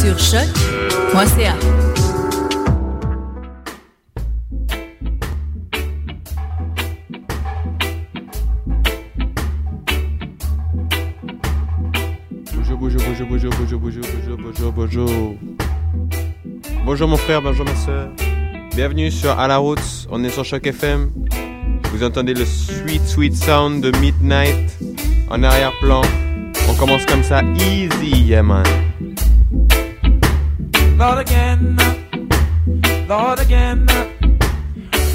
Sur choc.ca. Bonjour, bonjour, bonjour, bonjour, bonjour, bonjour, bonjour, bonjour, bonjour. Bonjour mon frère, bonjour ma soeur. Bienvenue sur À la route, on est sur Choc FM. Vous entendez le sweet, sweet sound de Midnight en arrière-plan. On commence comme ça, easy, yeah man. Lord again, Lord again,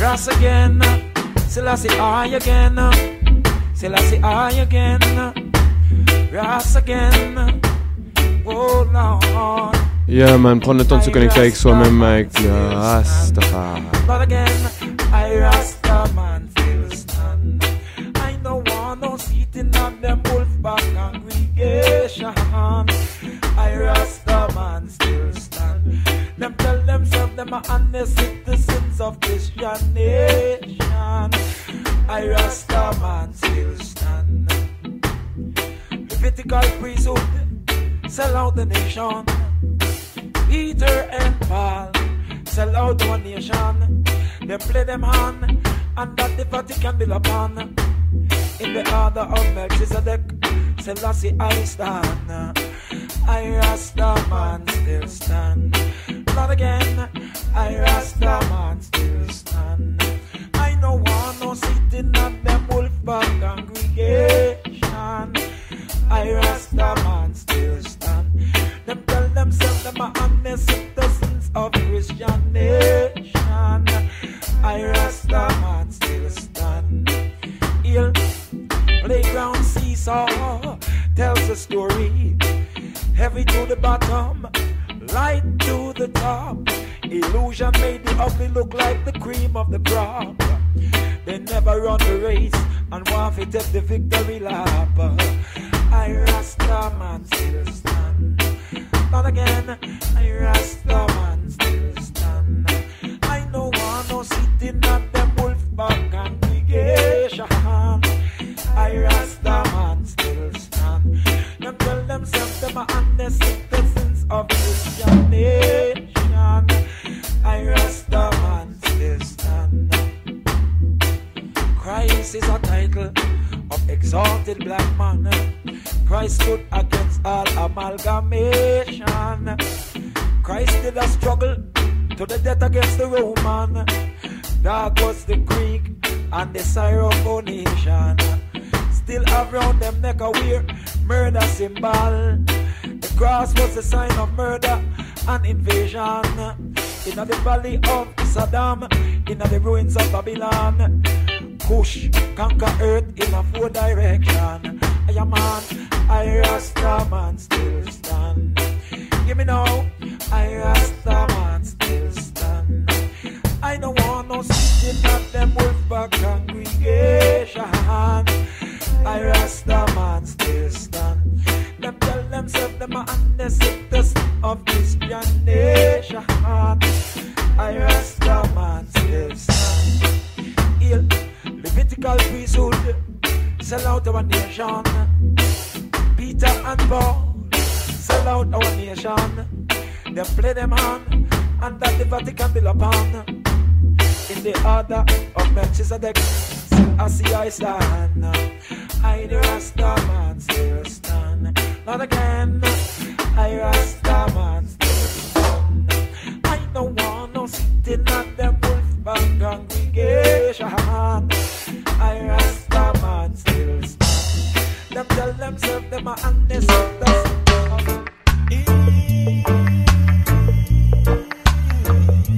Ras again, Selassie I again, Selassie I again, Ras again, oh Lord. Yeah man, prendre le temps de se connecter avec soi-même, avec le Rastafari. Lord again, I Rasta man still stand. I don't want no seating on them wolf back them are honest citizens of Christian nation. I Rasta man still stand. Levitical priesthood sell out the nation. Peter and Paul sell out one nation. They play them hand, and that the Vatican build upon. In the order of Melchizedek, Selassie I stand. I Rasta man still stand. Not again, I Rasta man still stand. I no want no sitting at them wolf back congregation. I Rasta man still stand. Them tell themselves them are honest citizens of Christian nation. I Rasta man still stand. Here, playground seesaw tells a story. Heavy to the bottom, made the ugly look like the cream of the crop. They never run the race and want to take the victory lap. Syrophoenician. Still have round them neck a weird murder symbol. The cross was a sign of murder and invasion. In the valley of Saddam, in the ruins of Babylon. Kush conquer earth in a four direction. I am man, I Rasta man still stand. Give me now, I Rasta man sitting at them wolf back congregation. I Rasta man still stand. Them tell themselves them are ancestors of Christian nation. I Rasta man still stand. Heal Levitical priesthood, sell out our nation. Peter and Paul, sell out our nation. Them play them on, and that the Vatican build upon. In the order of Melchizedek, I see I stand. I the Rasta man still stand. Not again, I Rasta man still stand. I don't want no sitting at them wolf band congregation. I Rasta man still stand. Them tell themselves them are ancestors.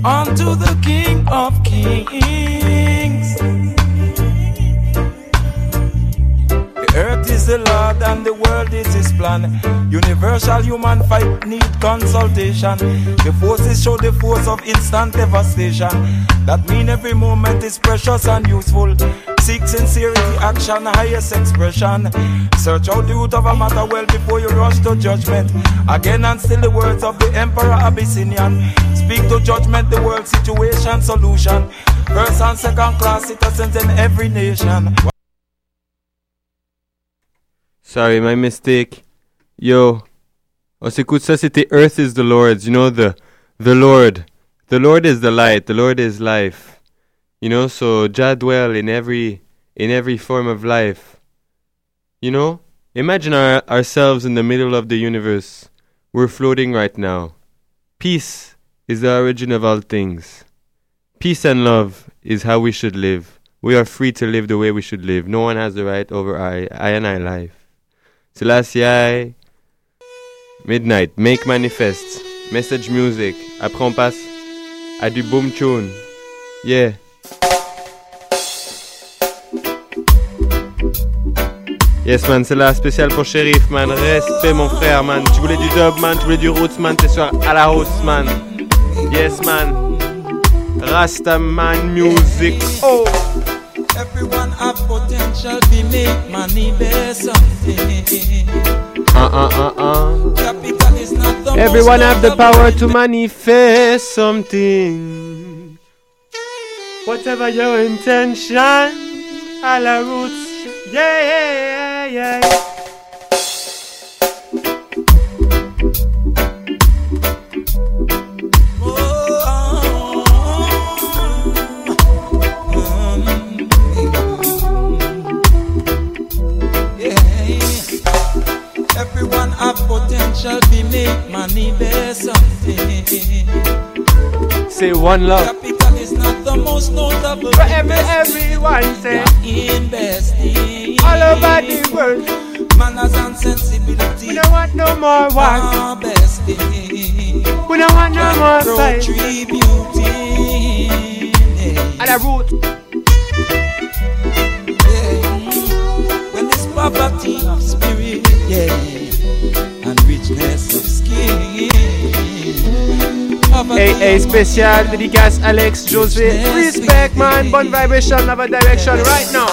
Unto the King of Kings. The earth is the Lord and the world is His plan. Universal human fight need consultation. The forces show the force of instant devastation. That mean every moment is precious and useful. Seek sincerity, action, highest expression. Search out the root of a matter well before you rush to judgment. Again and still the words of the Emperor Abyssinian. Speak to judgment, the world situation, solution. First and second class citizens in every nation. Sorry, my mistake. Yo. On s'écoute ça, c'était Earth is the Lord's. You know, the, the Lord. The Lord is the light. The Lord is life. You know, so Jah dwell in every, in every form of life. You know, imagine our, ourselves in the middle of the universe. We're floating right now. Peace is the origin of all things. Peace and love is how we should live. We are free to live the way we should live. No one has the right over I, I and I life. Selassie Midnite, Make Manifest, Message Music. Après on passe à du boom tune. Yeah. Yes man, c'est la spéciale pour Sheriff man. Respect mon frère man. Tu voulais du dub man, tu voulais du roots man, t'es soir à la house man. Yes man. Rasta man music. Oh. Everyone have potential to make money there's something. Uh uh uh. Capital is not the Everyone have the power to manifest something. Whatever your intention, à la roots. Yeah, yeah, yeah, yeah. Everyone have potential to make money there's something. Say one love. Capital is not the most notable. For every, everyone say. Investing All over the world. Manners and sensibility. We don't want no more war. Harvesting. We don't want no more fight. Contributing. At the root. When there's poverty of spirit, yeah, and richness Hey, hey, spécial dédicace Alex, José. Respect, man. Bonne vibration, love direction right now.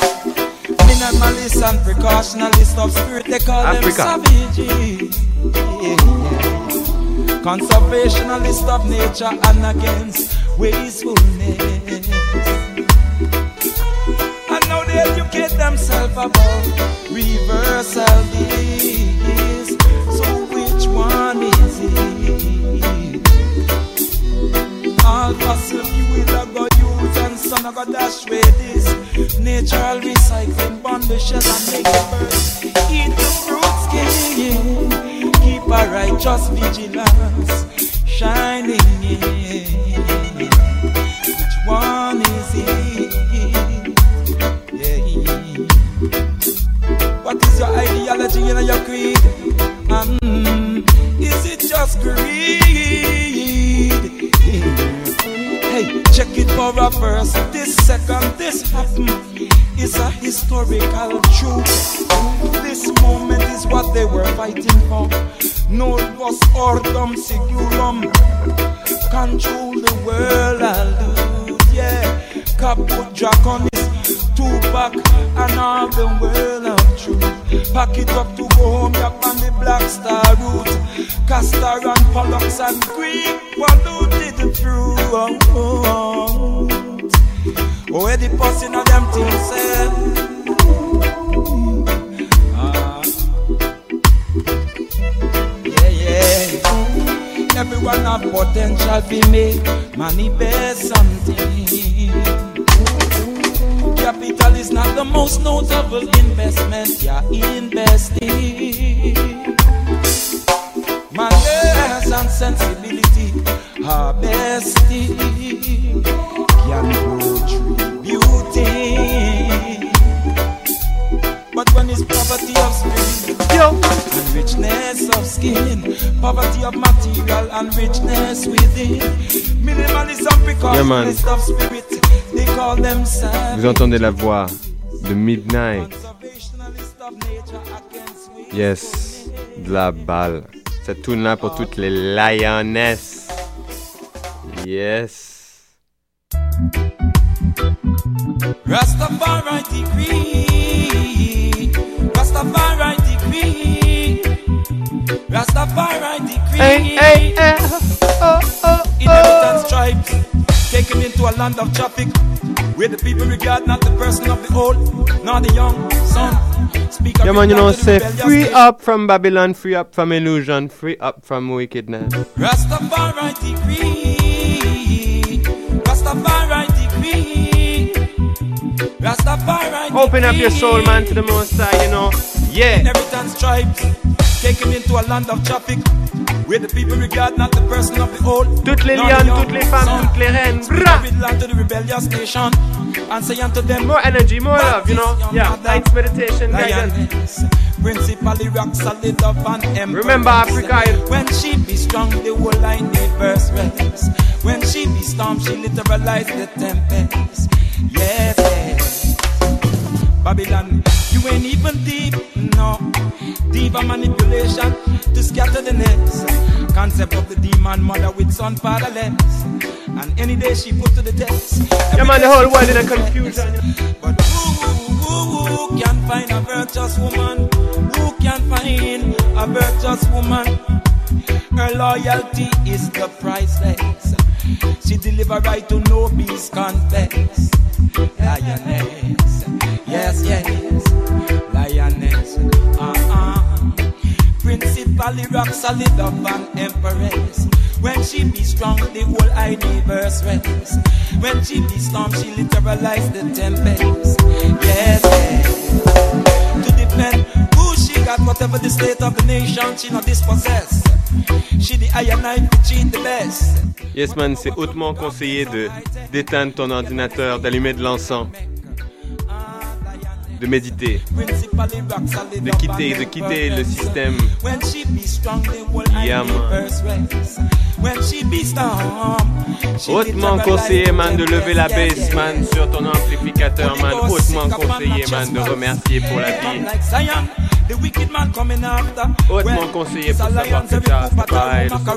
Minimalist and precautionalist of spirit, they call Africa. them savages. Yeah. Conservationalist of nature and against wastefulness. And now they educate themselves about reversal this. So which one is it? Fossil fuel I go use and sun I go dash with this. Natural recycling bond the shell and make it burn. Eat the fruit skin. righteous vigilance shining. Which one is it? Yeah. What is your ideology and your creed? Um, is it just greed? It for a verse. This second, this mm-hmm. happened is a historical truth. This moment is what they were fighting for. Novus ordum sigulum. Control the world, I'll. Yeah, Caput Draconis. Tupac and all the world of truth. Pack it up to go home, yap on the Black Star route. Castor and Pollux and Green polluted. Oh, oh, oh. Where the person of them things say? Ah. Yeah, yeah. Everyone have potential to make money best something. Capital is not the most notable investment you're investing. Manners and sensibility are bestie. Can grow poverty of spirit yo, and richness of skin, poverty of material and richness within, minimalism Yeah, man. precautionist of spirit, they call them savage. Vous entendez la voix de Midnight. Yes, de la balle. Cette tune là pour toutes les lionesses. Yes. Rastafari Rastafari decree. Hey, hey, hey. Oh, oh, oh. Inheritance tribes taken into a land of traffic where the people regard not the person of the old, nor the young son. Speak Yeah, man, you know, regard to the say free up from Babylon, free up from illusion, free up from wickedness. Rastafari decree. Rastafari decree. Rastafari Open up your soul, man, to the Most High, you know. Yeah. Inheritance tribes taken into a land of traffic where the people regard not the person of the old. Toutes les nor the lionnes, young toutes les femmes, toutes les reines. Bra! of it land to the rebellious nation and say unto them, More energy, more love, you know. Yeah, night's meditation, guidance. Principally rock solid up and empress. Remember Africa, When she be strong, the whole line verse rest. When she be storm, she literalize the tempest. Yes. Babylon, you ain't even deep, no. Diva manipulation to scatter the nets. Concept of the demon mother with son fatherless. And any day she put to the test. Yeah, man, the whole world in a confusion. But who, who, who can find a virtuous woman? Who can find a virtuous woman? Her loyalty is the priceless. She deliver right to no beast confess. Lioness, yes, yes, lioness. Uh-uh. Principally rock solid up an empress. When she be strong, the whole universe rests. When she be storm, she literalize the tempest. Yes, yes. To defend who she got, whatever the state of the nation, she not dispossess. She the iron knife, she the best. Yes, man, c'est hautement conseillé de d'éteindre ton ordinateur, d'allumer de l'encens, de méditer, de quitter, de quitter le système. Yeah, Hautement conseillé, man, de lever la baisse, man, sur ton amplificateur, man. Hautement conseillé, man, de remercier pour la vie. The wicked man coming after. Hautement conseillé pour savoir que t'as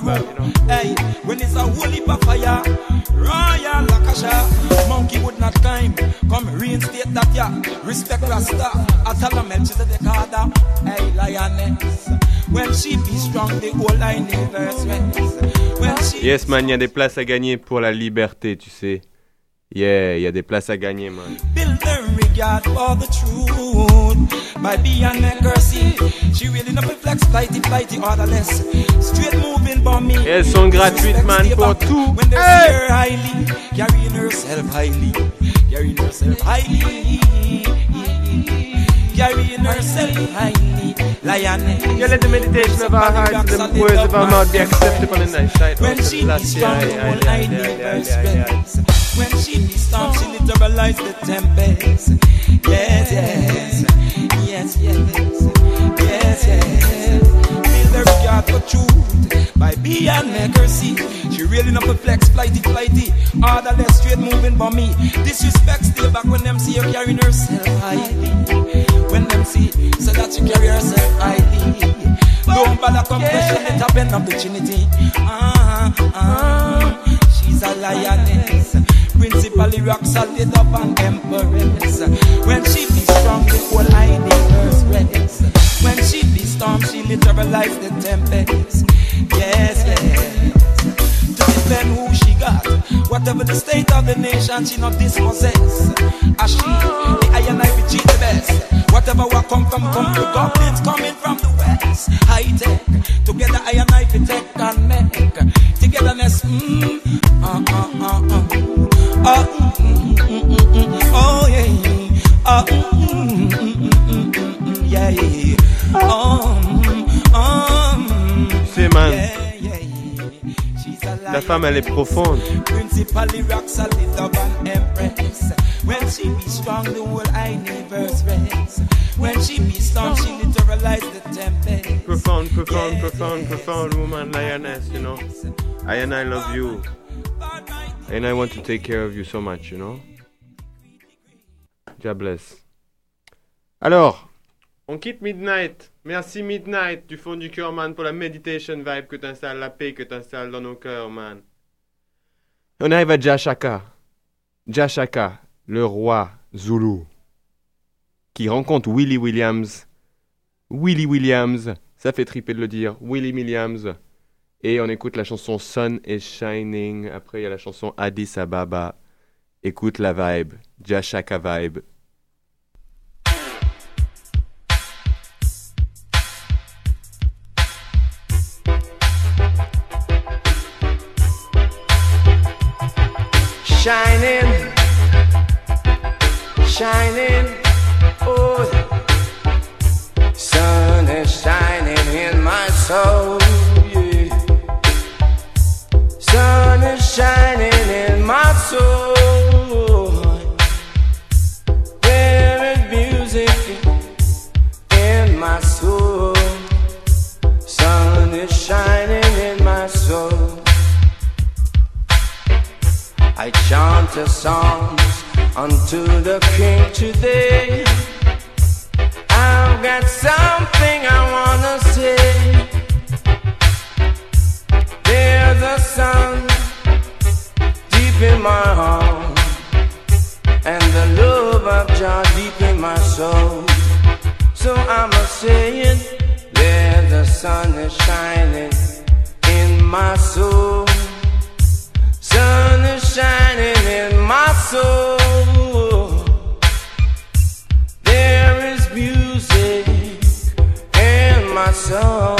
know. Hey, when it's a holy fire, royal lakasha, monkey would not climb. Come reinstate that ya, respect Rasta. Atala Melchizedek Ada, hey lioness. When she be strong, the whole universe rests. When she Yes, man, il y a des places à gagner pour la liberté, tu sais. Yeah, il y a des places à gagner, man. build the regard for the truth by being accuracy. She really not flex, flighty, flighty, orderless. Straight moving for me. Et elles sont gratuites, man, pour tout. When they Hey! see her highly, carrying herself highly, carrying herself highly. Carrying herself highly. Lioness. You let the meditation of our hearts and the words of our mouth be acceptable in thy sight. When she be strong, the whole universe bends. When she be strong, she literalize the tempest. Yes, yes, yes, yes, yes, yes. Build her regard for truth by being make her see. She really not flex, flighty, flighty. Harder, less straight moving for me. Disrespect still back when them see her carrying herself highly. When them see so that she carry herself highly. Don't bother come question it in of the Ah, ah, she's a lioness. Principally rock solid up and empress. When she be strong, the whole universe rests. When she be storm, she literalize the tempest. Yes, yes. To who she got. Whatever the state of the nation, she not dispossess. As she, the iron I be cheat the best. Whatever what come from, come the goblins coming from the west. High tech, together I and I fi take and make. Togetherness, mm, uh, uh, uh, uh. Uh, mm, mm, mm, mm, mm, oh yeah, yeah. Uh, mm, mm, mm, mm, mm, mm, yeah, yeah. Oh, mm, um, C'est man. La femme, elle est profonde. Principally rock solid of an empress. When she be strong, the whole universe rests. When she be strong, she literalize the tempest. Profound, profound, profound, profound woman, lioness, you know. I and I love you. And I want to take care of you so much, you know. God bless. Alors, on quitte Midnight. Merci Midnight du fond du cœur, man, pour la meditation vibe que t'installes, la paix que t'installes dans nos cœurs, man. On arrive à Jashaka. Jashaka, le roi Zulu, qui rencontre Willie Williams. Willie Williams, ça fait triper de le dire. Willie Williams. Et on écoute la chanson Sun is Shining. Après, il y a la chanson Addis Ababa. Écoute la vibe. Jashaka vibe. Shining. Oh, sun is shining in my soul. Yeah. Sun is shining in my soul. There is music in my soul. Sun is shining in my soul. I chant the songs unto the King today. I've got something I wanna say. There's a sun deep in my heart, and the love of Jah deep in my soul. So I'ma say it. There's a sun is shining in my soul. Sun is shining in my soul. There is music in my soul.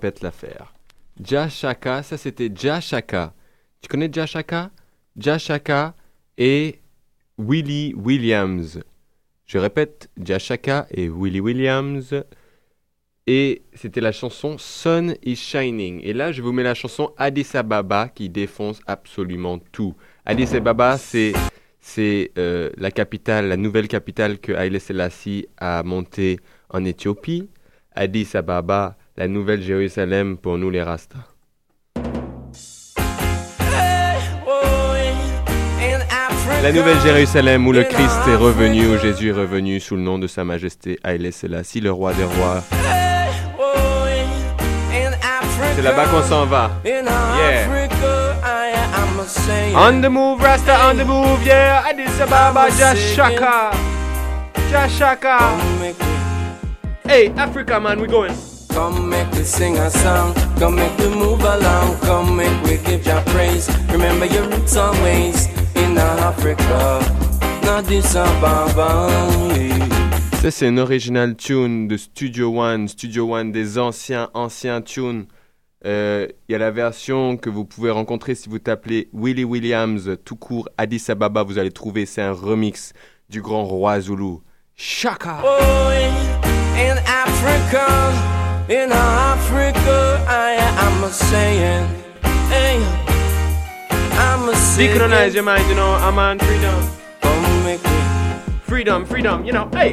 Répète l'affaire. Jashaka, ça c'était Jashaka. Tu connais Jashaka? Jashaka et Willie Williams. Je répète, Jashaka et Willie Williams. Et c'était la chanson Sun is Shining. Et là, je vous mets la chanson Addis Ababa qui défonce absolument tout. Addis Ababa, c'est euh, la capitale, la nouvelle capitale que Haile Selassie a montée en Éthiopie. Addis Ababa, la nouvelle Jérusalem pour nous les Rastas. La nouvelle Jérusalem où le Christ est revenu, où Jésus est revenu sous le nom de Sa Majesté Haile Selassie, le roi des rois. C'est là-bas qu'on s'en va. Yeah. On the move, Rasta, on the move, yeah. Addis Ababa, Jashaka. Jashaka. Hey, Africa, man, we going. Come make we sing a song, come make we move along, come make we give your praise. Remember your roots always in Africa, Ababa. Ça, c'est une original tune de Studio One. Studio One, des anciens, anciens tunes. Euh, Il y a la version que vous pouvez rencontrer si vous tapez Willie Williams, tout court, Addis Ababa, vous allez trouver. C'est un remix du grand roi Zulu. Shaka! Oh, in Africa, in Africa, I am a saying, hey, I'm a saying. Synchronize your mind, you know, I'm on freedom. Come make me, Freedom, freedom, you know, hey!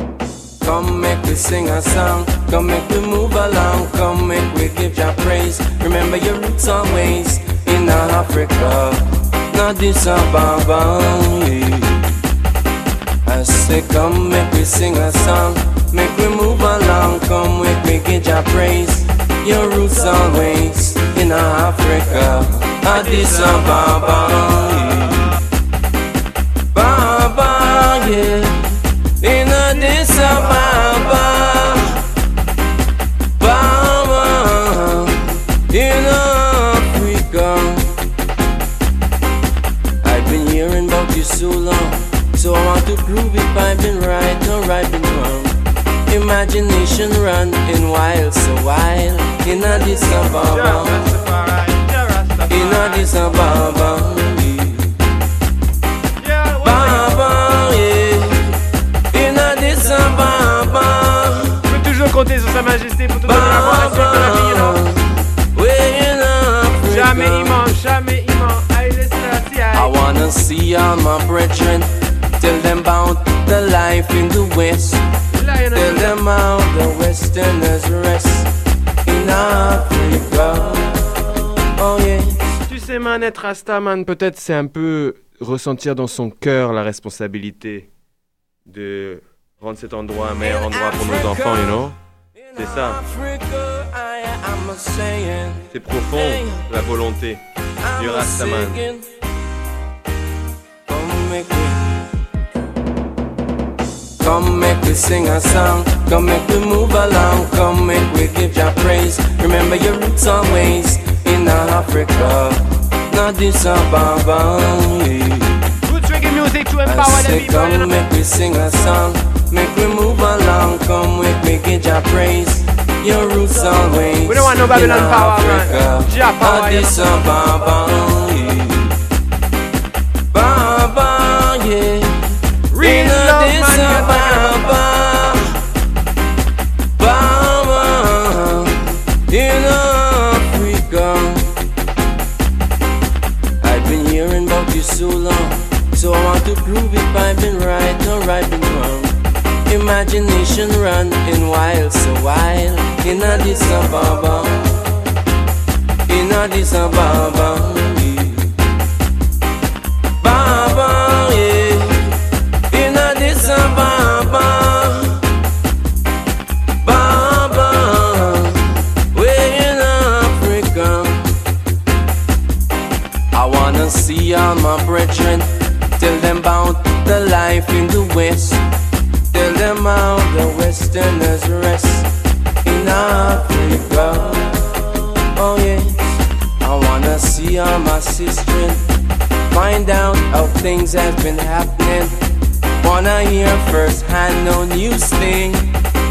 come make we sing a song, come make we move along, come make we give your praise. Remember your roots always in Africa, not this Ababa. I say, come make we sing a song, make we move along, come make we give your praise. Your roots always in Africa, Addis Ababa. Baba, yeah, in Addis Ababa. Baba, in Africa. I've been hearing about you so long, so I want to prove if I've been right or I've been wrong. Imagination run in wild, so wild in Addis Ababa. In Addis Ababa. In Addis Ababa. Je toujours compter sur Sa Majesté pour donner la voix à suite la vie, you know. Way in Africa. Jamais jamais. I wanna see all my brethren. Tell them about the life in the West. Tell them how the Westerners rest in Africa. Oh yeah. Tu sais, man, être Rasta, man, peut-être c'est un peu ressentir dans son cœur la responsabilité de rendre cet endroit un meilleur endroit pour nos enfants, you know? C'est ça. C'est profond, la volonté du Rastaman. Come make me, we sing a song. Come make we move along. Come make we give your praise. Remember your roots always in Africa. Not this Ababa. Roots reggae music to empower the people. Come make we sing a song. Make we move along. Come make we give your praise. Your roots always. We don't want no Babylon power, Africa. man. Jah power, Addis Ababa. Baba, yeah. In man. Baba, in Africa. I've been hearing about you so long, so I want to prove if I've been right or I've been wrong. Imagination running wild, so wild in Addis Ababa, in Addis Ababa. Wanna see all my brethren, tell them about the life in the West. Tell them how the Westerners rest in Africa. Oh yes, I wanna see all my sisters, find out how things have been happening. Wanna hear firsthand no news thing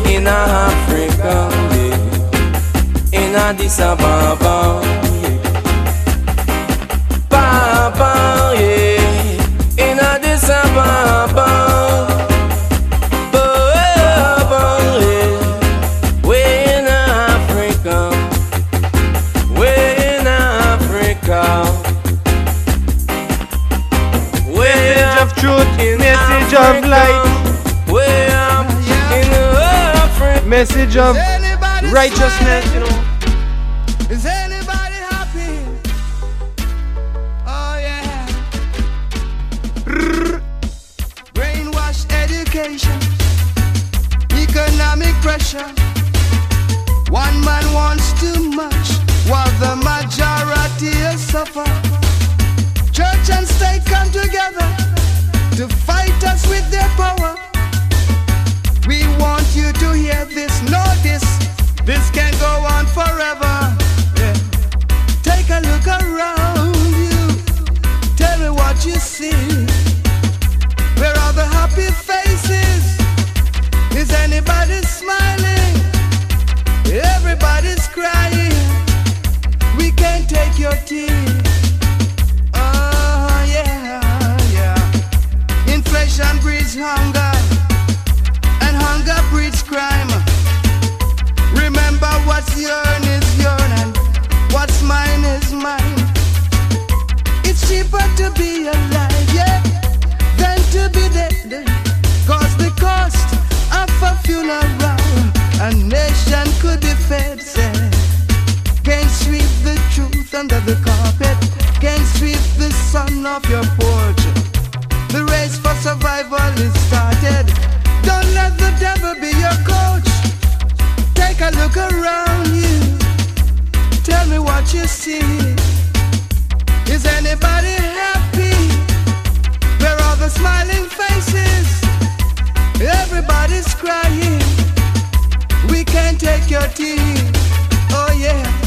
in Africa, yeah. in Addis Ababa. Message of light. Message of righteousness, you know. Suffer. Church and state come together to fight us with their power. We want you to hear this, know this. Can't go on forever. Yeah. Take a look around you. Tell me what you see. Where are the happy faces? Is anybody smiling? Everybody's a nation could be fed, under the carpet, can't sweep the sun off your porch. The race for survival is started. Don't let the devil be your coach. Take a look around you. Tell me what you see. Is anybody happy? Where are the smiling faces? Everybody's crying. We can't take your tears. Oh yeah.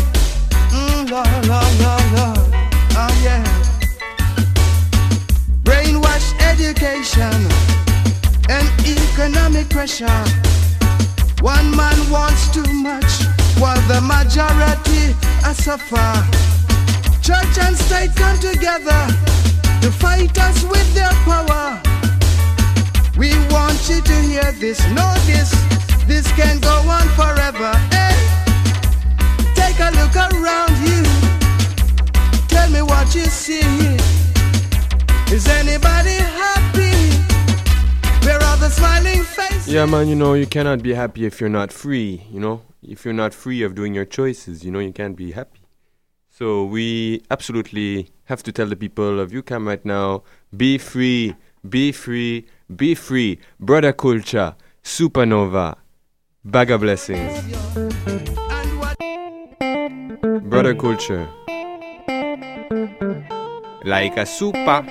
Oh yeah. Brainwash education and economic pressure. One man wants too much, while the majority are suffer. Church and state come together to fight us with their power. We want you to hear this, know this. This can go on forever. Hey, take a look around you. Tell me what you see. Is anybody happy? Where are the smiling faces? Yeah, man, you know, you cannot be happy if you're not free, you know? If you're not free of doing your choices, you know, you can't be happy. So we absolutely have to tell the people of UQAM right now be free, be free, be free. Brother Culture, Supernova, Bag of Blessings. Brother Culture. like a super,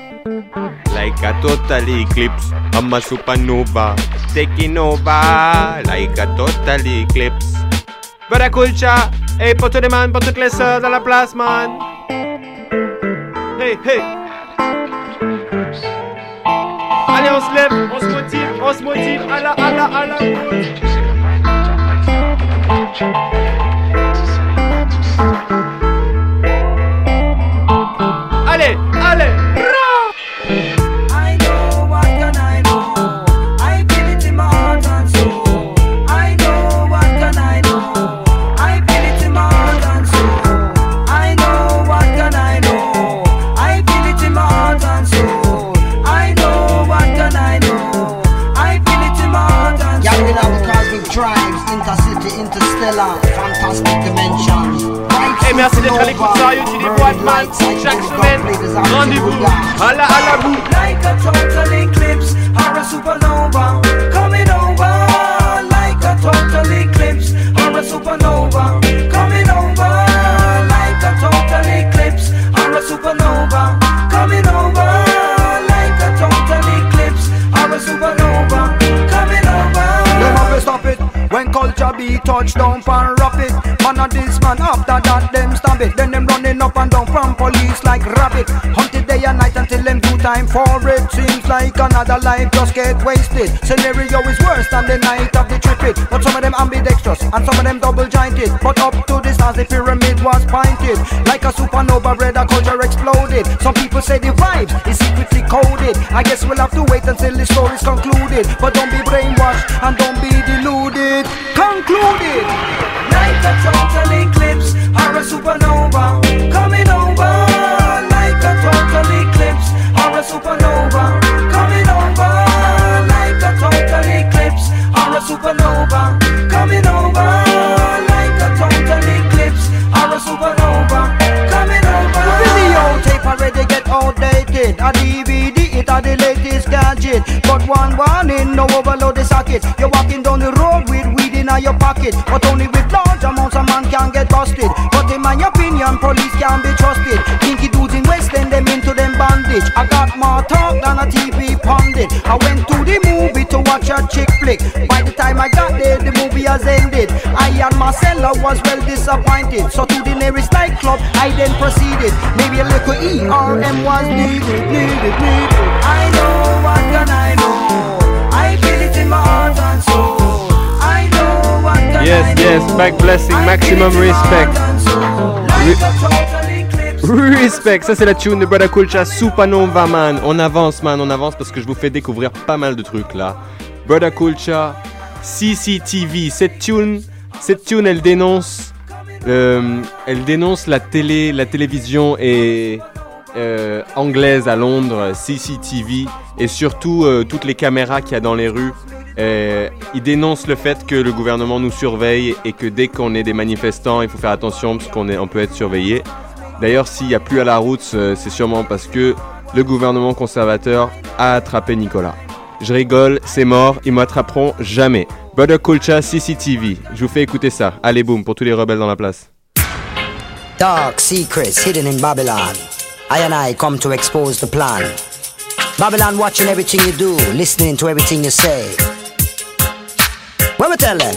like a total eclipse. I'm a supernova, taking over, like a total eclipse. Brother Culture, hey, pour tous les man, pour toutes les dans la place, man. Hey, hey. Allez, on se lève, on se motive, on se motive, à la, à la, à la. Merci d'être à l'écoute sérieux du déboîte man chaque semaine. Rendez-vous à la, à la boue. Be touched down and rap it. Man of this man after that them stab it. Then them running up and down from police like rabbit. Hunted day and night until them do time for it. Seems like another life just get wasted. Scenario is worse than the night of the trip it. But some of them ambidextrous and some of them double jointed. But up to the stars the pyramid was pointed. Like a supernova red culture exploded. Some people say the vibes is secretly coded. I guess we'll have to wait until the story's concluded. But don't be brainwashed and don't be deluded. Concluded. Like a total eclipse or a supernova coming over. Like a total eclipse or a supernova coming over. Like a total eclipse or a supernova coming over. Like a total eclipse or a supernova coming over. Videotape already get outdated. A DVD, it are the latest gadget. But one warning, no overload the socket. You're walking down the road with in your pocket. But only with large amounts a man can get busted. But in my opinion, police can be trusted. Kinky dudes in West End, them into them bandage. I got more talk than a TV pundit. I went to the movie to watch a chick flick. By the time I got there, the movie has ended. I and Marcella was well disappointed. So to the nearest nightclub, I then proceeded. Maybe a little ERM was needed, needed, needed. I know what can I know. Yes, yes, back blessing, maximum respect. Respect, ça c'est la tune de Brother Culture Supernova Man. On avance man, on avance parce que je vous fais découvrir pas mal de trucs là. Brother Culture, CCTV, cette tune, cette tune elle dénonce, euh, elle dénonce la télé, la télévision et euh, anglaise à Londres, CCTV, et surtout euh, toutes les caméras qu'il y a dans les rues. Euh, il dénonce le fait que le gouvernement nous surveille et que dès qu'on est des manifestants, il faut faire attention parce qu'on peut être surveillé. D'ailleurs, s'il n'y a plus à la route, c'est sûrement parce que le gouvernement conservateur a attrapé Nicolas. Je rigole, c'est mort, ils m'attraperont jamais. Brother Culture CCTV, je vous fais écouter ça. Allez, boum, pour tous les rebelles dans la place. Dark secrets hidden in Babylon. I come to expose the plan. Babylon watching everything you do, listening to everything you say. What we tell them?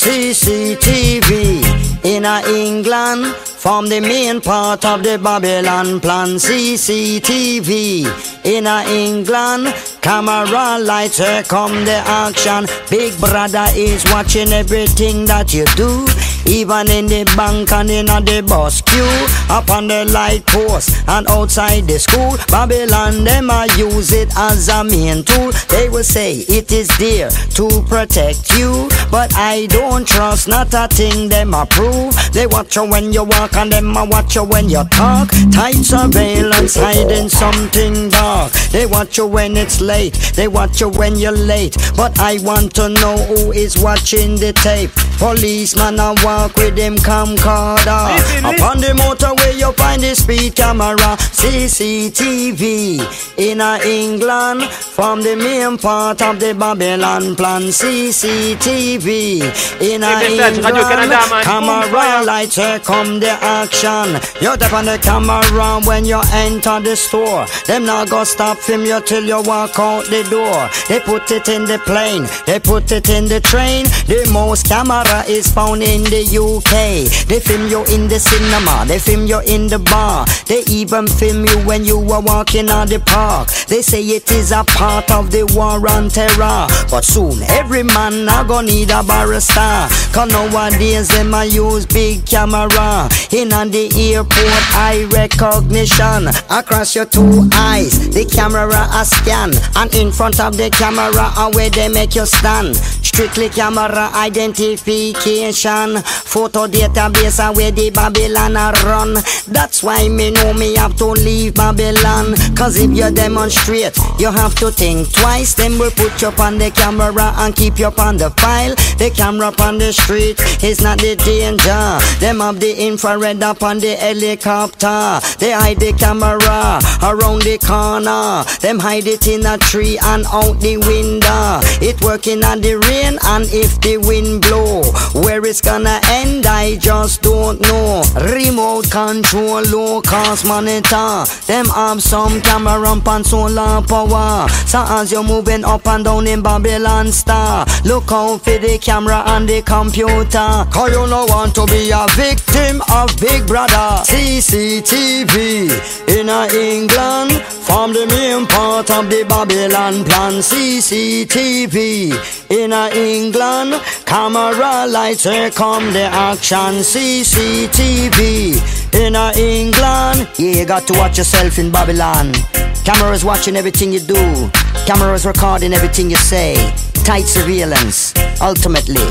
CCTV in England form the main part of the Babylon plan. CCTV in England camera lights here come the action. Big brother is watching everything that you do. Even in the bank and in the bus queue, up on the light post and outside the school, Babylon them I use it as a main tool. They will say it is there to protect you, but I don't trust not a thing them approve. They watch you when you walk and them I watch you when you talk. Tight surveillance hiding something dark. They watch you when it's late, they watch you when you're late. But I want to know who is watching the tape. Policeman a walk with them camcorder. Listen. Upon the motorway you find the speed camera. CCTV in a England from the main part of the Babylon plan. CCTV in a Radio England. Canada, man. Camera lights here come the action. You tap on the camera when you enter the store. Them not go stop film you till you walk out the door. They put it in the plane, they put it in the train. The most camera is found in the UK. They film you in the cinema, they film you in the bar. They even film you when you are walking on the park. They say it is a part of the war on terror. But soon every man now gonna need a barrister. Cause nowadays them a use big camera. In on the airport eye recognition. Across your two eyes, the camera a scan. And in front of the camera a where they make you stand. Strictly camera identification. Photo database and where the Babylon a run. That's why me know me have to leave Babylon. Cause if you demonstrate, you have to think twice. Then we'll put you on the camera and keep you on the file. The camera on the street is not the danger. Them have the infrared up on the helicopter. They hide the camera around the corner. Them hide it in a tree and out the window. It working on the rain and if the wind blow. Where it's gonna end, I just don't know. Remote control, low cost monitor. Them have some camera and solar power. So as you're moving up and down in Babylon Star, look out for the camera and the computer. Cause you no want to be a victim of Big Brother. CCTV in England from the main part of the Babylon plan. CCTV in England, camera lights come the action. CCTV in England, yeah, you got to watch yourself in Babylon. Cameras watching everything you do. Cameras recording everything you say. Tight surveillance, ultimately.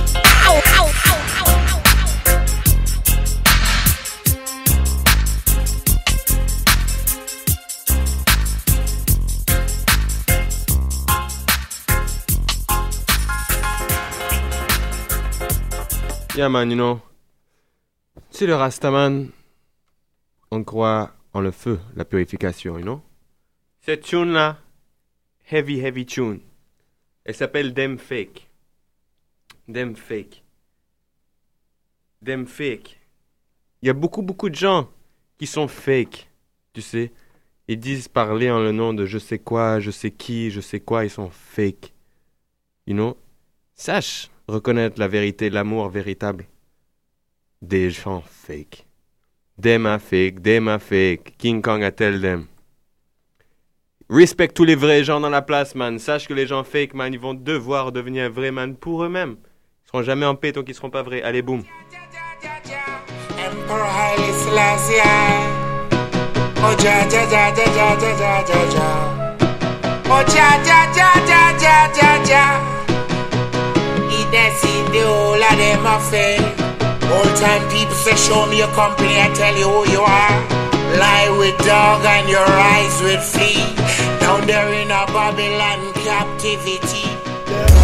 Yeah man, you know. Le Rastaman. On croit en le feu, la purification, you know. Cette tune là, heavy heavy tune. Elle s'appelle Dem Fake. Dem Fake. Dem Fake. Il y a beaucoup beaucoup de gens qui sont fake, tu sais. Ils disent parler en le nom de je sais quoi, je sais qui, je sais quoi, ils sont fake. You know? Sache reconnaître la vérité, l'amour véritable des gens fake. Them are fake, them are fake. King Kong a tell them. Respecte tous les vrais gens dans la place, man. Sache que les gens fake, man, ils vont devoir devenir vrais, man, pour eux-mêmes. Ils seront jamais en paix tant qu'ils seront pas vrais. Allez, boum. that's it, the whole of them are fake. All time people say, show me your company, I tell you who you are. Lie with dog and your eyes with flea. Down there in a Babylon captivity. Yeah.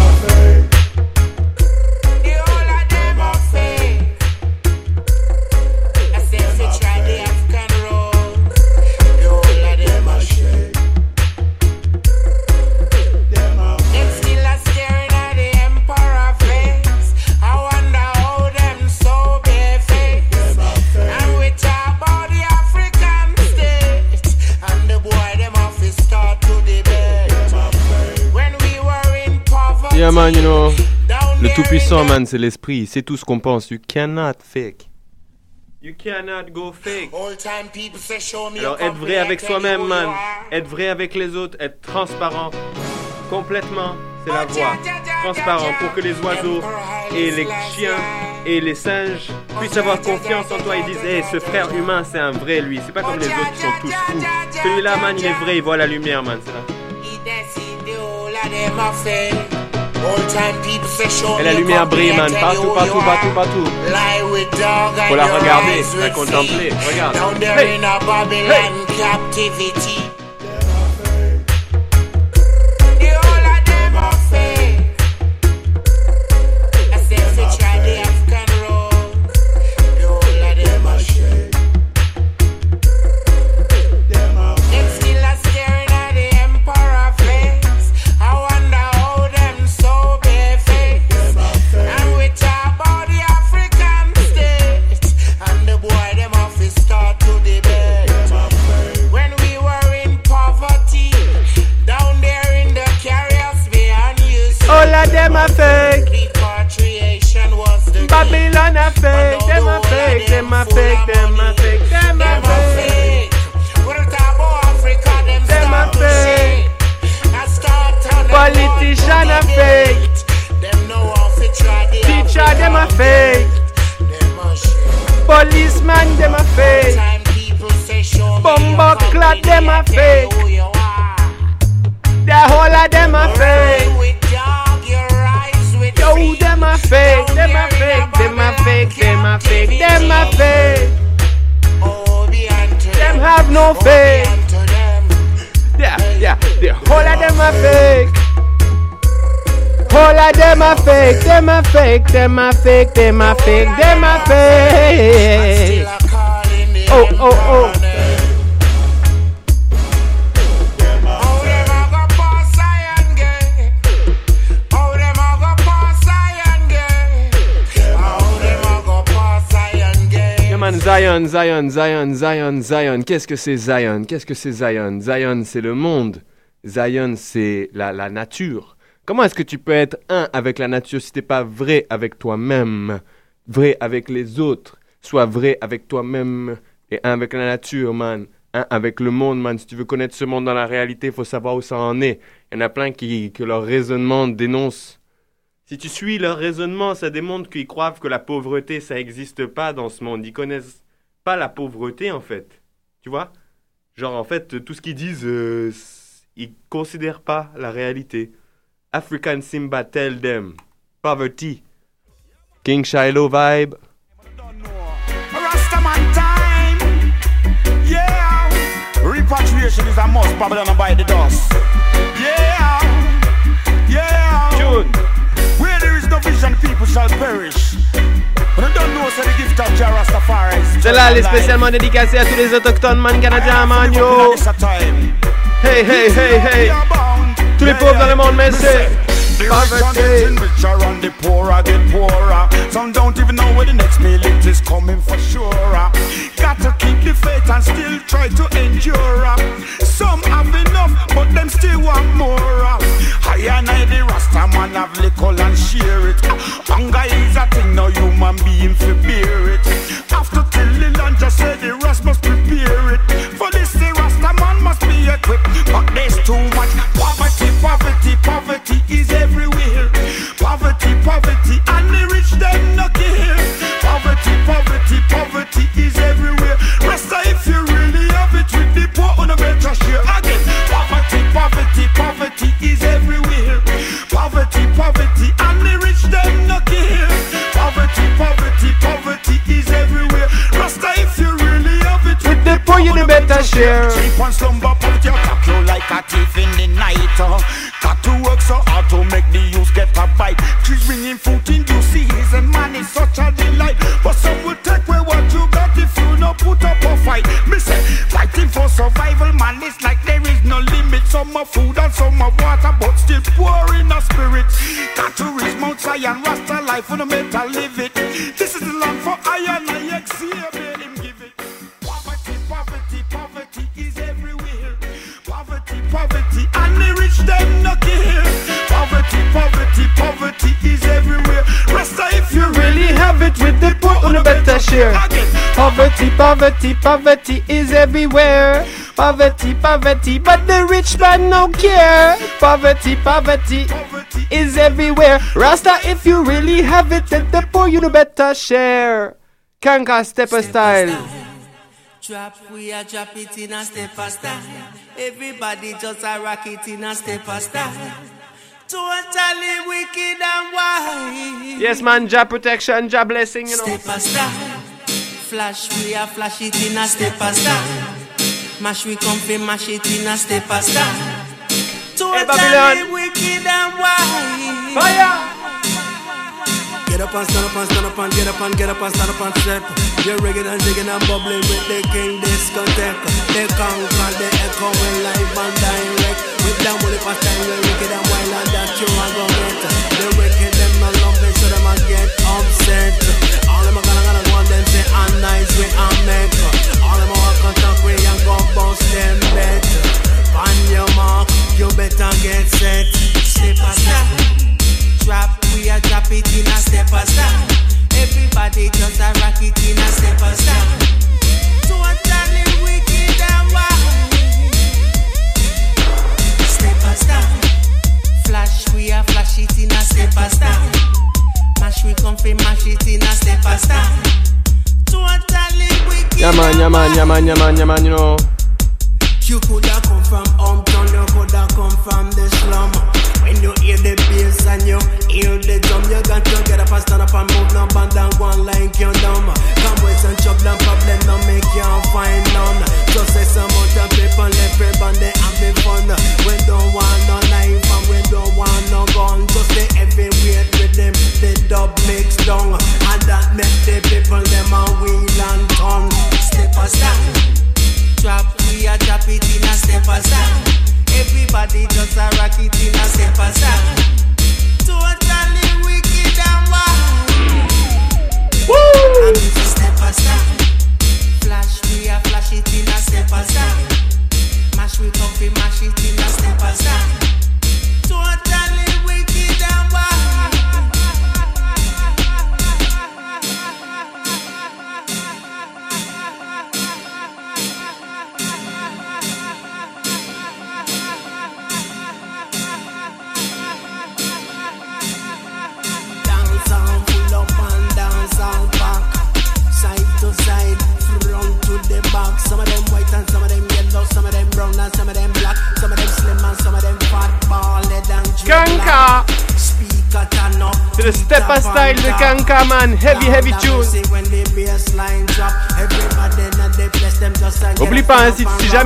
Yeah, man, you know. Le tout-puissant, man, c'est l'esprit. C'est tout ce qu'on pense. You cannot fake. You cannot go fake. Old time people say show me Alors être vrai avec soi-même, man. Être vrai avec les autres, être transparent. Complètement, c'est la voie. Transparent pour que les oiseaux et les chiens et les singes puissent avoir confiance en toi et disent Hey, ce frère humain, c'est un vrai lui. C'est pas comme les autres qui sont tous fous. Celui-là, man, il est vrai, il voit la lumière, man. C'est là. Elle allumait un brille, man. Partout, partout, partout, partout. Faut la regarder, la contempler. Regarde. Hey. Hey. Them a fake, them a fake, them a fake, them a fake. Oh, oh, oh. Zion, Zion, Zion, Zion, Zion. Qu'est-ce que c'est Zion? Qu'est-ce que c'est Zion? Zion, c'est le monde. Zion, c'est la, la nature. Comment est-ce que tu peux être un avec la nature si t'es pas vrai avec toi-même, vrai avec les autres, sois vrai avec toi-même et un avec la nature, man, un avec le monde, man. Si tu veux connaître ce monde dans la réalité, faut savoir où ça en est. Il y en a plein qui que leur raisonnement dénonce. Si tu suis leur raisonnement, ça démontre qu'ils croient que la pauvreté, ça n'existe pas dans ce monde. Ils connaissent pas la pauvreté, en fait. Tu vois? Genre, en fait, tout ce qu'ils disent, euh, ils considèrent pas la réalité. African Simba tell them. Poverty. King Shiloh vibe. Rastaman time. Yeah. Repatriation is a must. Babylon by the dust. Yeah. Yeah. June. Where there is no vision, people shall perish. But I don't know, so the gift of Jah Rastafari Celle-là, elle est spécialement dédicacée à tous les autochtones, man, canadiens, man, yo. Hey, hey, hey, hey. Tous les pauvres dans le monde, mais c'est. The rich are getting richer and the poor are get poorer. Some don't even know where the next meal it is coming for sure. Got to keep the faith and still try to endure. Some have enough, but them still want more. I and I, the Rasta man, have liquor and share it. Hunger is a thing, no human being for bear it. After till the land just say the rest must prepare it. For this, the Rasta man must be equipped, but there's too much poverty, poverty, poverty is everywhere. Poverty, poverty, and the rich them not care. Poverty, poverty, poverty is everywhere. Rasta, if you really have it with the poor, on a better share again. Poverty, poverty, poverty is everywhere. Poverty, poverty, and the rich them not care. Poverty, poverty, poverty is everywhere. Rasta, if you really have it with the poor, you the better share. Sleep and slumber, but you cock like a thief in the night. Uh. Got to work so hard to make the youth get a bite. Trees bringing food in you see and man is such a delight. But some will take away what you got if you no put up a fight. Me say, fighting for survival, man, it's like there is no limit. Some of food and some of water, but still poor in the spirit. Got to reach Mount Zion, Rasta life, fundamental live it. This is the land for iron, I let him give it. Poverty, poverty, poverty is everywhere. Poverty, poverty, and the rich them Poverty, poverty, poverty is everywhere. Rasta, if you really have it with the poor, on a better share. Poverty, poverty, poverty is everywhere. Poverty, poverty, but the rich man no care. Poverty, poverty is everywhere. Rasta, if you really have it, then the poor you no better share. Kanka stepper style. Drop, we a drop it in a step a style. Everybody just a rock it in a step a style. Totally wicked and wild. Yes, man, job protection, job blessing, you know. Step a style. Flash, we a flash it in a step a style. Mash, we come fi mash it in a step a style. Totally Babylon. wicked and wild. Fire! Get up and stand up and stand up and get up and get up and stand up and step. You're rigging and digging and bubbling with the king discotheque. They conquer the echoing live and direct. With them with the past time, we're wicked and wild and that you are gonna get. The wicked them not love so them a get upset. All them a gonna gonna go and them say I'm nice, we are make. All them a walk and talk, we and go bounce them bet. On your mark, you better get set. Step aside, drop, we a drop it in a step aside.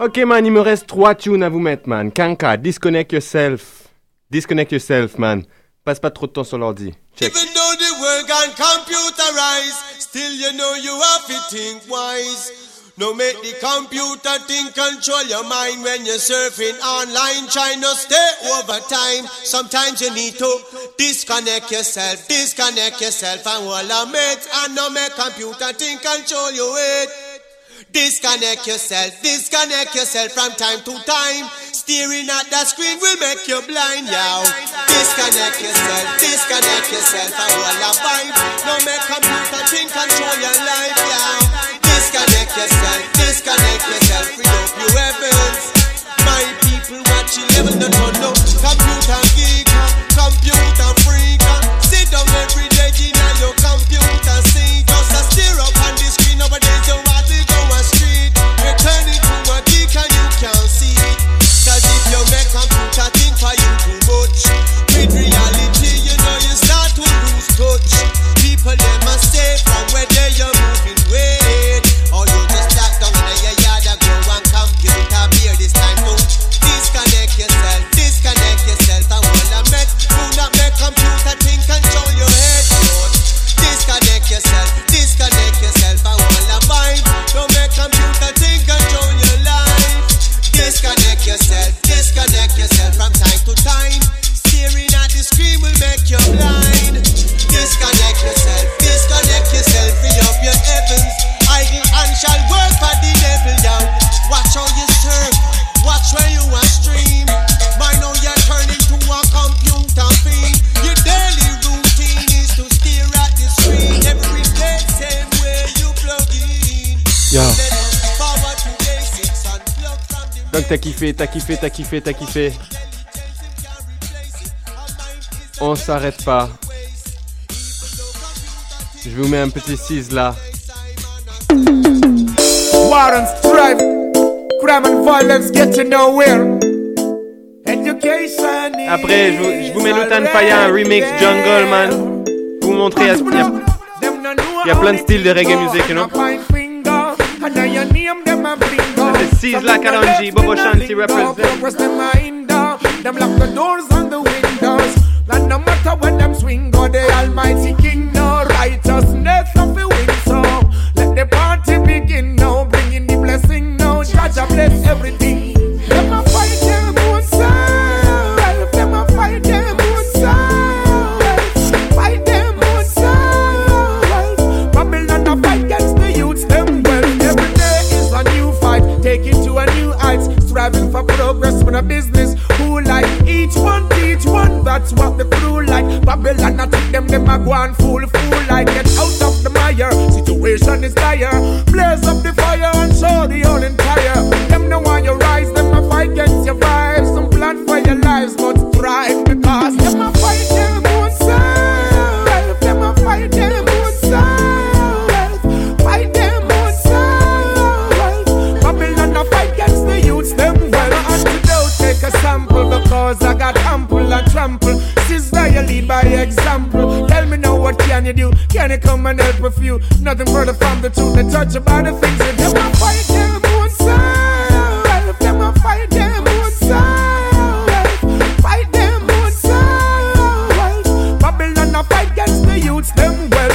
Ok man, il me reste trois tunes à vous mettre man. Kanka, disconnect yourself. Disconnect yourself man. Passe pas trop de temps sur l'ordi. Even though the world gone computerized, still you know you have to think wise. No make the computer think control your mind when you're surfing online, trying to stay over time. Sometimes you need to disconnect yourself, disconnect yourself and all a mate and no make computer think control your weight. Disconnect yourself, disconnect yourself from time to time. Staring at that screen will make you blind, yo. Disconnect yourself, disconnect yourself and all a vibe. No make computer think control your life, yo. Disconnect yourself, disconnect yourself, free up your weapons. My people watching level the turn up. Computer geek, computer t'as kiffé, t'as kiffé, t'as kiffé. On s'arrête pas. Je vous mets un petit 6 là. War and strife, crime and violence get you nowhere. Education is Après, je vous, je vous mets Lutan Faya, un remix jungle man. Pour vous montrer, il y a- il y a plein de styles de reggae music, you know. Bingo. like Sizzla Kalonji, Bobo Shanti represent. Press them mind up. Them lock the doors and the windows. And no matter when them swing, go the Almighty King, That's what the crew like. Babylon a take them. Them a go on fool fool like get out of the mire. Situation is dire. Blaze up the fire and show the whole entire. Them no want you rise. By example. Tell me now what can you do? Can you come and help a few? Nothing further from the truth. They touch about the things that them a fight them own self. Them a fight them own self. Fight them own self. Babylon a fight against the youths. Them well.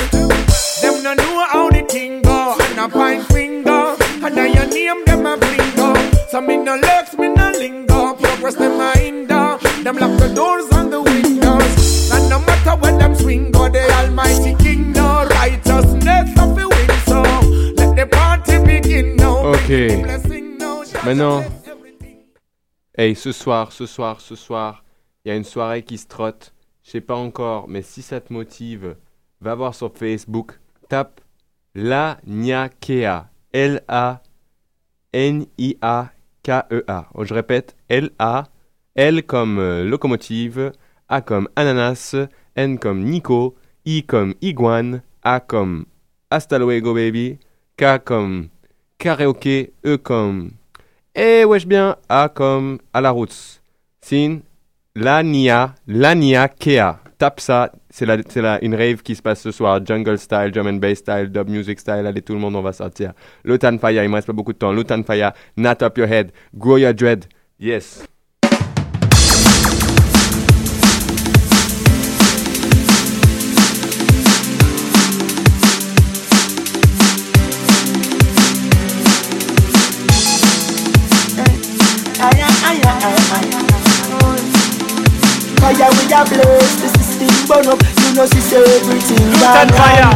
Them no know how the thing go. And a pine finger. And I your name them a blingo. So me no Ok. Maintenant. Hey, ce soir, ce soir, ce soir, il y a une soirée qui se trotte. Je sais pas encore, mais si ça te motive, va voir sur Facebook, tape La Niakea. L-A-N-I-A-K-E-A. Oh, je répète, L-A, L comme euh, locomotive, A comme ananas, N comme Nico, I comme iguane, A comme hasta luego baby, K comme karaoké, E comme eh wesh bien, A comme à la route. Sin, la nia, la nia kea. Tape ça, c'est la, c'est la, une rave qui se passe ce soir. Jungle style, drum and bass style, dub music style. Allez, tout le monde, on va sortir. Lutan Faya, il me reste pas beaucoup de temps. Lutan Faya, Up Your Head, Grow Your Dread. Yes. A blaze, the system burn up. You know she say everything Lutan fire.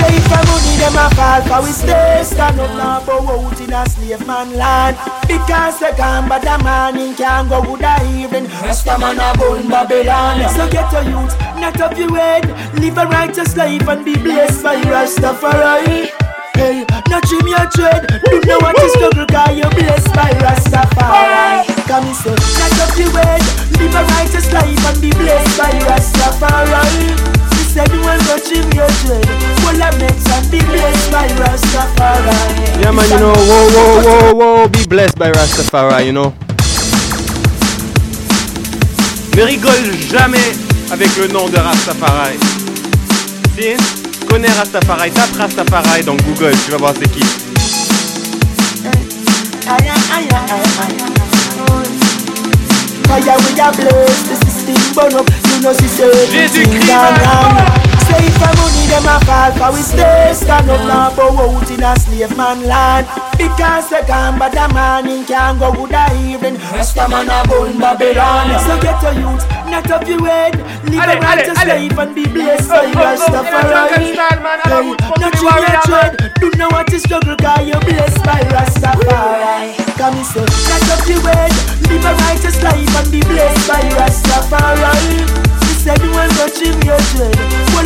Say if a money them a fall, for we stay stand up now, bow out in a slave man land. Because they can't but the morning can't go good a evening. Rasta man a born Babylon. So get your youth, not up your head, live a righteous life and be blessed by Rastafari. Hey, not trim your tread. Do know what is struggle, cause you're blessed by Rastafari. Come and say, not up your head, live a righteous life and be blessed by Rastafari. She said, you will not trim your tread. Full of meds and be blessed by Rastafari. Yeah, man, you know, whoa, whoa, whoa, whoa, be blessed by Rastafari, you know. Ne rigole jamais avec le nom de Rastafari. Si connais Rastafari, tape Rastafari dans Google, tu vas voir c'est qui. Jésus-Christ Say if a money them a fall, for we stay stand up now, bow out in a slave man land. Because they can't but the morning can't go good a evening. Rasta man a born Babylon. So get your youth, not up your head, live a righteous life and be blessed Oh, by oh, oh, Rastafari. in a jungle style, man, and I Hey, would fuck not with you your tread, do know what is struggle, cause you're blessed by Rastafari. Come and say, not up your head, live a righteous life and be blessed by Rastafari. She said, you not trim your dread,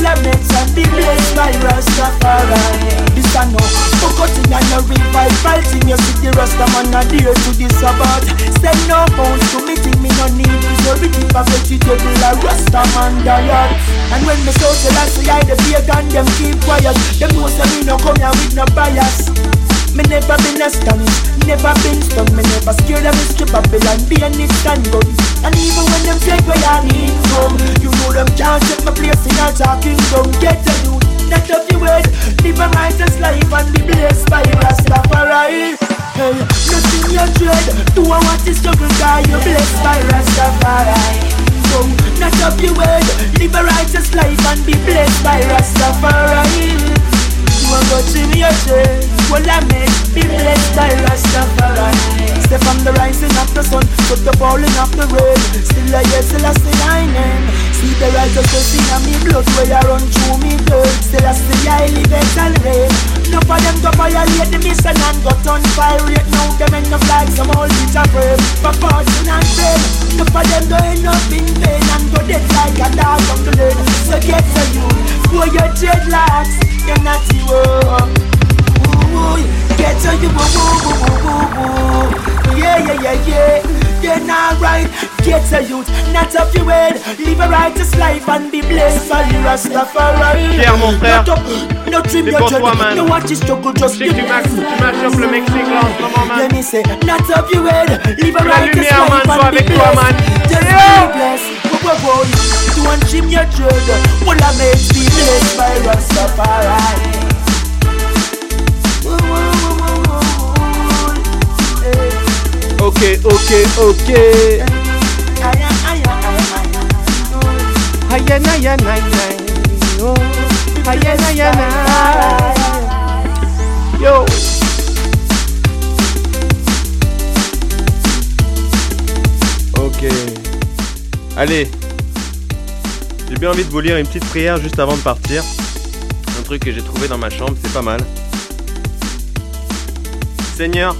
of meds and be blessed by Rastafari. This I know, focusing on a revival thing, you see the Rastaman a dear to the Sabbath. Send no phones to me, think me no need be keep a vegetable a Rastaman diet. And when me socialize, see I the pagan, them keep quiet. Them know say me no come here with no bias. Me never been astonished, never been stunned Me never scared of Mr. Babylon, be a nick and gun And even when them take away our income You know them can't take my place in our talking gun Get a youth, not of your word Live a righteous life and be blessed by Rastafari. Hey, nothing you dread. Do what is struggle, cause you're blessed by Rastafari. So, not of your word Live a righteous life and be blessed by Rastafari. You to me your dread Well, I made be blessed by Rastafari. Step from the rising of the sun to the falling of the rain. Still I yes, still I see I name. See the righteousness in me blood where I run through me blood. Still I see I live and tolerate. No for them to violate the mission and got on fire. Now them end up like some old bitch afraid. For fortune and fame. No for them to end up in pain and go dead like a dog from the lane. So get to you, for your dreadlocks, you're not you. Ooh, get to you, woo, woo, woo, woo, woo. Yeah, yeah, yeah, yeah. You're not right. Get a youth, not up your head. Live a righteous life and be blessed by the Rastafari. Pierre, mon frère, Not up, no trim your dread. toi, man. No watch this struggle, just sais que tu maches le Mexique là en ce moment, man. Let me say, not up your head. Live a righteous lumière, life man, and be avec toi, blessed. man. Just Yeah. be blessed. Whoa, whoa, whoa. Don't trim your dread. Well, I may be blessed by Rastafari. Ok, ok, ok. Yo. Ok. Allez. J'ai bien envie de vous lire une petite prière juste avant de partir. Un truc que j'ai trouvé dans ma chambre, c'est pas mal. Seigneur,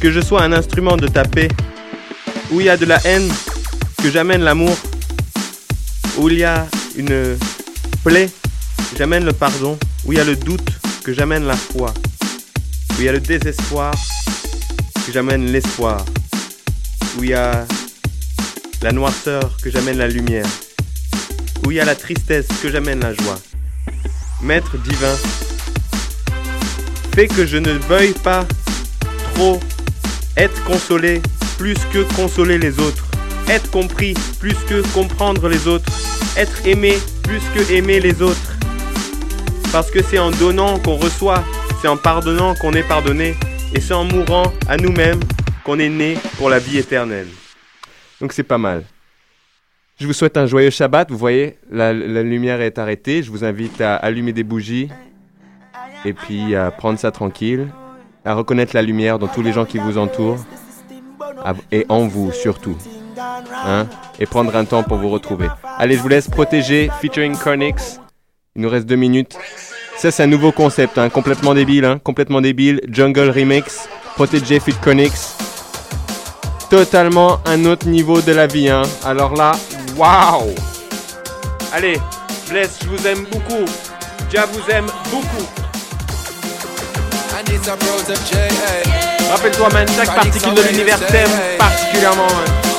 que je sois un instrument de ta paix, où il y a de la haine, que j'amène l'amour, où il y a une plaie, j'amène le pardon, où il y a le doute, que j'amène la foi, où il y a le désespoir, que j'amène l'espoir, où il y a la noirceur, que j'amène la lumière, où il y a la tristesse, que j'amène la joie. Maître divin, fais que je ne veuille pas trop être consolé plus que consoler les autres. Être compris plus que comprendre les autres. Être aimé plus que aimer les autres. Parce que c'est en donnant qu'on reçoit, c'est en pardonnant qu'on est pardonné, et c'est en mourant à nous-mêmes qu'on est né pour la vie éternelle. Donc c'est pas mal. Je vous souhaite un joyeux Shabbat. Vous voyez, la, lumière est arrêtée. Je vous invite à allumer des bougies et puis à prendre ça tranquille, à reconnaître la lumière dans tous les gens qui vous entourent et en vous surtout. Hein et prendre un temps pour vous retrouver. Allez, je vous laisse protéger featuring Cornix. Il nous reste deux minutes. Ça, c'est un nouveau concept, hein, complètement débile, hein, complètement débile. Jungle Remix, Protégé Fit Conix. Totalement un autre niveau de la vie, hein. Alors là, waouh! Allez, Bless, je vous aime beaucoup. Dia vous aime beaucoup. Rappelle-toi, man, chaque particule de l'univers t'aime particulièrement, man.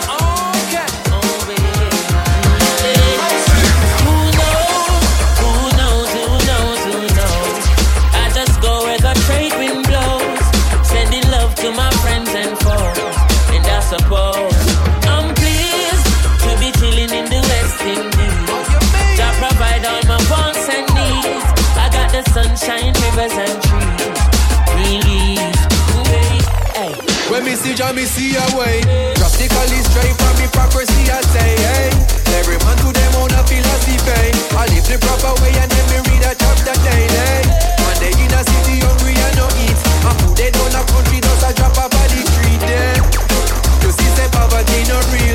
sunshine, rivers and When me see Jah, me see a way. Drastically straight from hypocrisy, I say, hey. Every man to them own a philosophy. I live the proper way and then me read a chapter daily. One day in a city hungry and no eat. And food they don't a country just a drop off of the street then. You see say poverty not real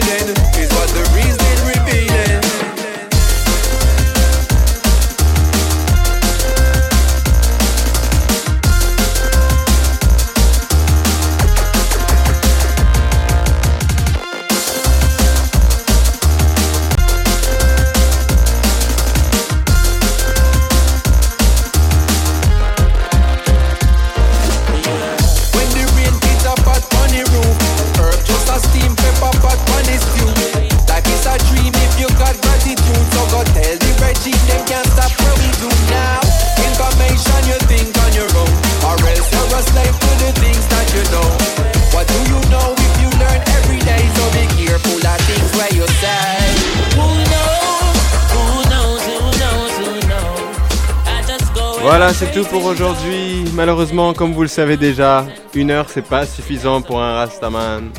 c'est tout pour aujourd'hui. Malheureusement, comme vous le savez déjà, une heure c'est pas suffisant pour un Rastaman.